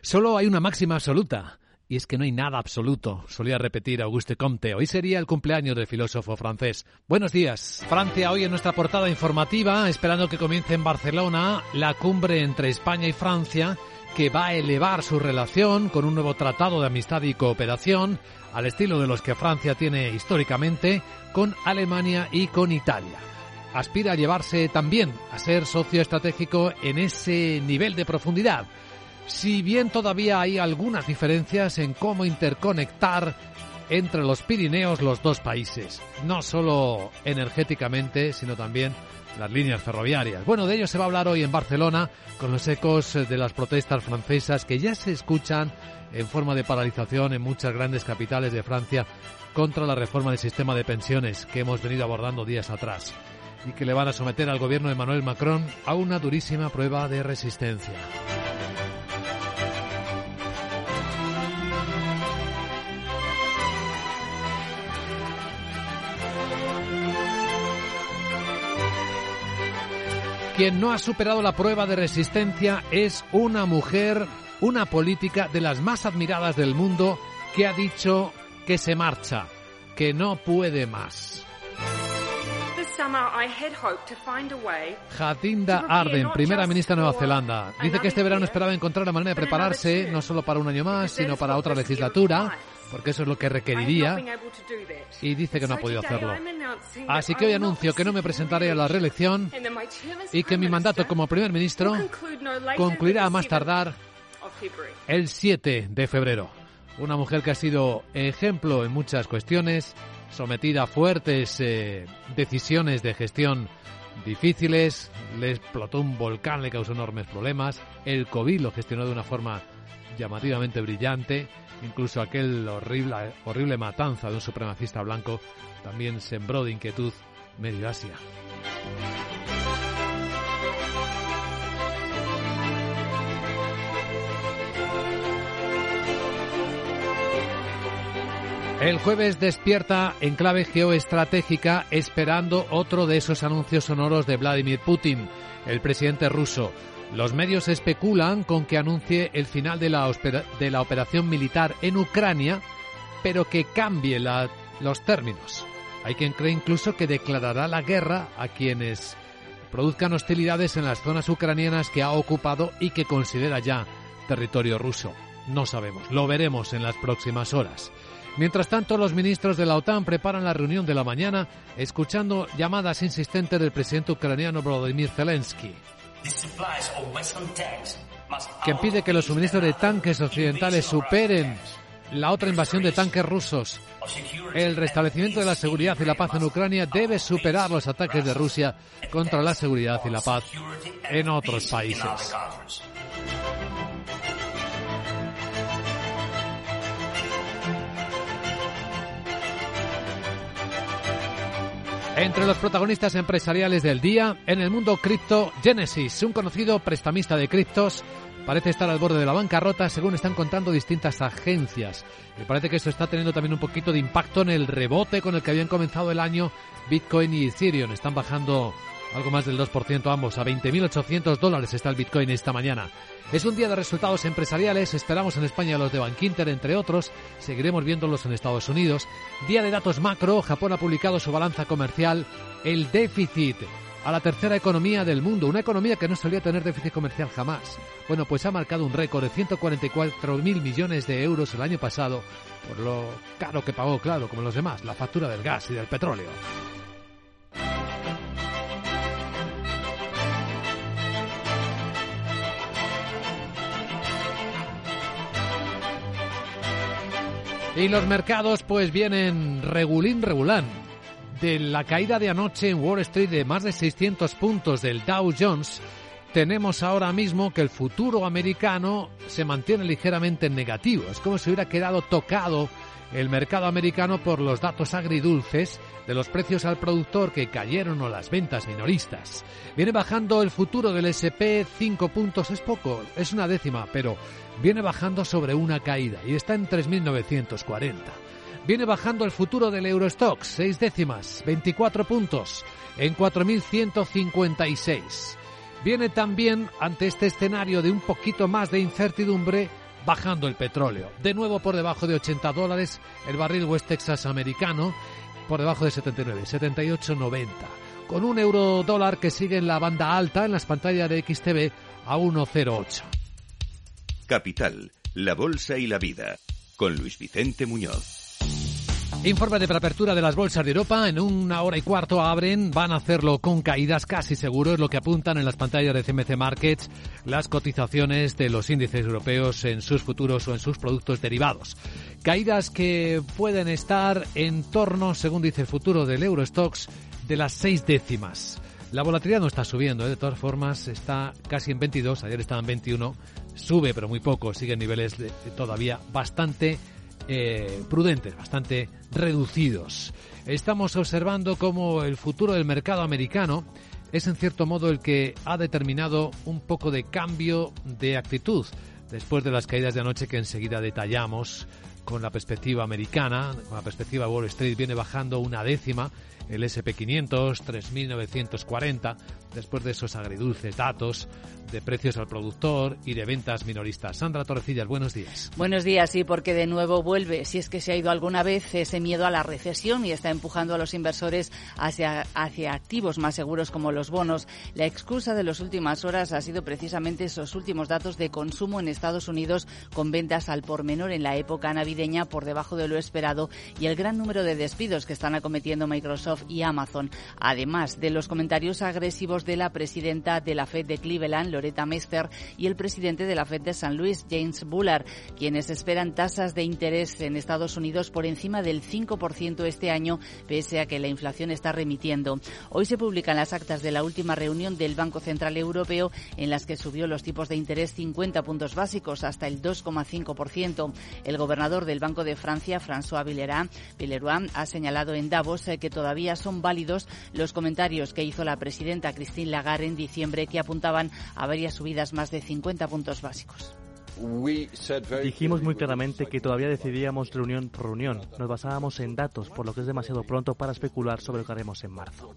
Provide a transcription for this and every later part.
Solo hay una máxima absoluta. Y es que no hay nada absoluto, solía repetir Auguste Comte. Hoy sería el cumpleaños del filósofo francés. Buenos días. Francia hoy en nuestra portada informativa, esperando que comience en Barcelona la cumbre entre España y Francia, que va a elevar su relación con un nuevo tratado de amistad y cooperación, al estilo de los que Francia tiene históricamente con Alemania y con Italia. Aspira a llevarse también a ser socio estratégico en ese nivel de profundidad si bien todavía hay algunas diferencias en cómo interconectar entre los Pirineos los dos países, no solo energéticamente, sino también las líneas ferroviarias. Bueno, de ello se va a hablar hoy en Barcelona con los ecos de las protestas francesas que ya se escuchan en forma de paralización en muchas grandes capitales de Francia contra la reforma del sistema de pensiones que hemos venido abordando días atrás y que le van a someter al gobierno de Emmanuel Macron a una durísima prueba de resistencia. Quien no ha superado la prueba de resistencia es una mujer, una política de las más admiradas del mundo, que ha dicho que se marcha, que no puede más. Jacinda Arden, primera ministra de Nueva Zelanda, dice que este verano esperaba encontrar la manera de prepararse no solo para un año más, sino para otra legislatura, porque eso es lo que requeriría, y dice que no ha podido hacerlo. Así que hoy anuncio que no me presentaré a la reelección y que mi mandato como primer ministro concluirá a más tardar el 7 de febrero. Una mujer que ha sido ejemplo en muchas cuestiones, sometida a fuertes eh, decisiones de gestión difíciles, le explotó un volcán, le causó enormes problemas, el COVID lo gestionó de una forma llamativamente brillante, incluso aquel horrible, horrible matanza de un supremacista blanco también sembró de inquietud medio Asia. El jueves despierta en clave geoestratégica esperando otro de esos anuncios sonoros de Vladimir Putin, el presidente ruso. Los medios especulan con que anuncie el final de la, operación militar en Ucrania, pero que cambie los términos. Hay quien cree incluso que declarará la guerra a quienes produzcan hostilidades en las zonas ucranianas que ha ocupado y que considera ya territorio ruso. No sabemos, lo veremos en las próximas horas. Mientras tanto, los ministros de la OTAN preparan la reunión de la mañana escuchando llamadas insistentes del presidente ucraniano Volodymyr Zelensky, que pide que los suministros de tanques occidentales superen la otra invasión de tanques rusos. El restablecimiento de la seguridad y la paz en Ucrania debe superar los ataques de Rusia contra la seguridad y la paz en otros países. Entre los protagonistas empresariales del día, en el mundo cripto, Genesis, un conocido prestamista de criptos, parece estar al borde de la bancarrota, según están contando distintas agencias. Me parece que esto está teniendo también un poquito de impacto en el rebote con el que habían comenzado el año Bitcoin y Ethereum. Están bajando algo más del 2% ambos. A 20.800 dólares está el Bitcoin esta mañana. Es un día de resultados empresariales. Esperamos en España los de Bankinter, entre otros. Seguiremos viéndolos en Estados Unidos. Día de datos macro. Japón ha publicado su balanza comercial. El déficit a la tercera economía del mundo. Una economía que no solía tener déficit comercial jamás. Bueno, pues ha marcado un récord de 144.000 millones de euros el año pasado. Por lo caro que pagó, claro, como los demás, la factura del gas y del petróleo. Y los mercados pues vienen regulín regulán. De la caída de anoche en Wall Street de más de 600 puntos del Dow Jones, tenemos ahora mismo que el futuro americano se mantiene ligeramente negativo. Es como si hubiera quedado tocado el mercado americano por los datos agridulces de los precios al productor que cayeron o las ventas minoristas. Viene bajando el futuro del SP 5 puntos, es poco, es una décima, pero viene bajando sobre una caída y está en 3.940. Viene bajando el futuro del Eurostox, seis décimas, 24 puntos, en 4.156. Viene también, ante este escenario de un poquito más de incertidumbre, bajando el petróleo. De nuevo por debajo de 80 dólares el barril West Texas americano, por debajo de 79, 78,90. Con un euro dólar que sigue en la banda alta en las pantallas de XTV a 1,08. Capital, la bolsa y la vida. Con Luis Vicente Muñoz. Informe de preapertura de las bolsas de Europa. En una hora y cuarto abren. Van a hacerlo con caídas casi seguro. Lo que apuntan en las pantallas de CMC Markets las cotizaciones de los índices europeos en sus futuros o en sus productos derivados. Caídas que pueden estar en torno, según dice el futuro del Eurostox, de las seis décimas. La volatilidad no está subiendo, ¿eh? de todas formas está casi en 22, ayer estaba en 21, sube pero muy poco, sigue en niveles todavía bastante eh, prudentes, bastante reducidos. Estamos observando cómo el futuro del mercado americano es en cierto modo el que ha determinado un poco de cambio de actitud después de las caídas de anoche que enseguida detallamos con la perspectiva americana, con la perspectiva Wall Street viene bajando una décima, el SP500 3.940 después de esos agridulces datos de precios al productor y de ventas minoristas. Sandra Torrecillas, buenos días. Buenos días, sí, porque de nuevo vuelve, si es que se ha ido alguna vez, ese miedo a la recesión y está empujando a los inversores hacia, hacia activos más seguros como los bonos. La excusa de las últimas horas ha sido precisamente esos últimos datos de consumo en Estados Unidos con ventas al por menor en la época navideña por debajo de lo esperado y el gran número de despidos que están acometiendo Microsoft y Amazon. Además de los comentarios agresivos de la presidenta de la Fed de Cleveland, Loretta Mester, y el presidente de la Fed de San Luis, James Bullard, quienes esperan tasas de interés en Estados Unidos por encima del 5% este año, pese a que la inflación está remitiendo. Hoy se publican las actas de la última reunión del Banco Central Europeo en las que subió los tipos de interés 50 puntos básicos hasta el 2,5%. El gobernador del Banco de Francia, François Villeroy, ha señalado en Davos eh, que todavía son válidos los comentarios que hizo la presidenta Christine Lagarde en diciembre que apuntaban a varias subidas más de 50 puntos básicos. Dijimos muy claramente que todavía decidíamos reunión por reunión. Nos basábamos en datos, por lo que es demasiado pronto para especular sobre lo que haremos en marzo.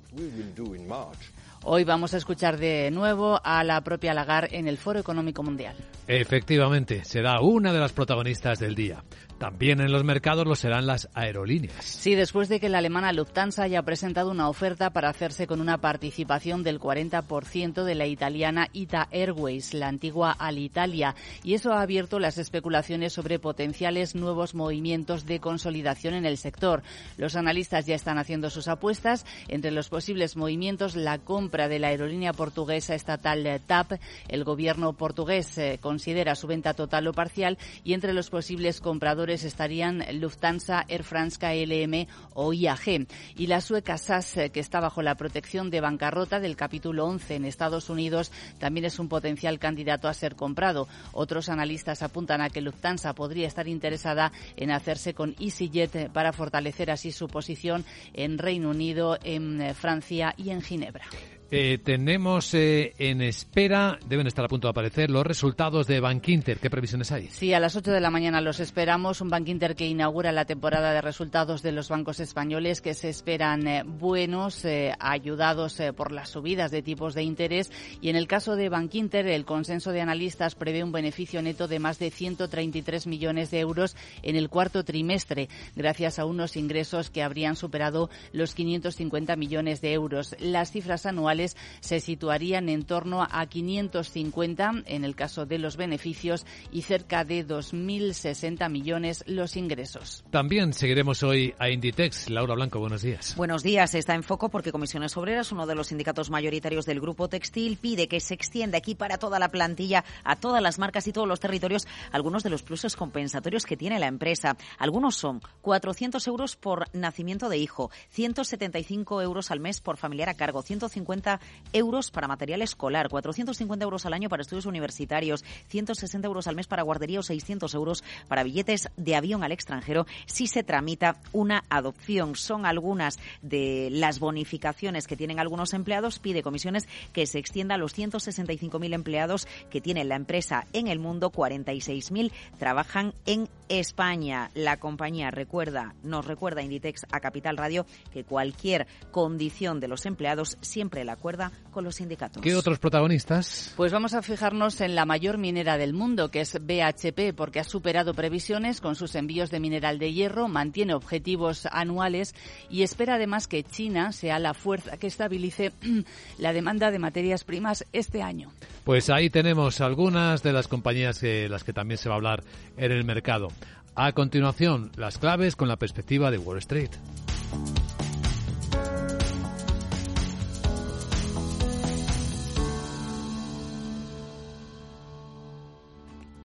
Hoy vamos a escuchar de nuevo a la propia Lagarde en el Foro Económico Mundial. Efectivamente, será una de las protagonistas del día. También en los mercados lo serán las aerolíneas. Sí, después de que la alemana Lufthansa haya presentado una oferta para hacerse con una participación del 40% de la italiana Ita Airways, la antigua Alitalia, y eso ha abierto las especulaciones sobre potenciales nuevos movimientos de consolidación en el sector. Los analistas ya están haciendo sus apuestas. Entre los posibles movimientos, la compra de la aerolínea portuguesa estatal TAP. El gobierno portugués eh, considera su venta total o parcial y entre los posibles compradores estarían Lufthansa, Air France, KLM o IAG. Y la sueca SAS, eh, que está bajo la protección de bancarrota del capítulo 11 en Estados Unidos, también es un potencial candidato a ser comprado. Otros analistas apuntan a que Lufthansa podría estar interesada en hacerse con EasyJet eh, para fortalecer así su posición en Reino Unido, en eh, Francia y en Ginebra. Eh, tenemos eh, en espera, deben estar a punto de aparecer, los resultados de Bankinter. ¿Qué previsiones hay? Sí, a las 8 de la mañana los esperamos. Un Bankinter que inaugura la temporada de resultados de los bancos españoles que se esperan eh, buenos, ayudados por las subidas de tipos de interés. Y en el caso de Bankinter, el consenso de analistas prevé un beneficio neto de más de 133 millones de euros en el cuarto trimestre, gracias a unos ingresos que habrían superado los 550 millones de euros. Las cifras anuales se situarían en torno a 550 en el caso de los beneficios y cerca de 2.060 millones los ingresos. También seguiremos hoy a Inditex. Laura Blanco, buenos días. Buenos días. Está en foco porque Comisiones Obreras, uno de los sindicatos mayoritarios del grupo textil, pide que se extienda aquí para toda la plantilla, a todas las marcas y todos los territorios, algunos de los pluses compensatorios que tiene la empresa. Algunos son 400 euros por nacimiento de hijo, 175 euros al mes por familiar a cargo, 150 euros para material escolar, 450 euros al año para estudios universitarios, 160 euros al mes para guardería o 600 euros para billetes de avión al extranjero si se tramita una adopción. Son algunas de las bonificaciones que tienen algunos empleados. Pide comisiones que se extienda a los 165.000 empleados que tiene la empresa en el mundo. 46.000 trabajan en España. La compañía recuerda, nos recuerda Inditex a Capital Radio que cualquier condición de los empleados siempre la cuerda con los sindicatos. ¿Qué otros protagonistas? Pues vamos a fijarnos en la mayor minera del mundo, que es BHP, porque ha superado previsiones con sus envíos de mineral de hierro, mantiene objetivos anuales y espera además que China sea la fuerza que estabilice la demanda de materias primas este año. Pues ahí tenemos algunas de las compañías de las que también se va a hablar en el mercado. A continuación, las claves con la perspectiva de Wall Street.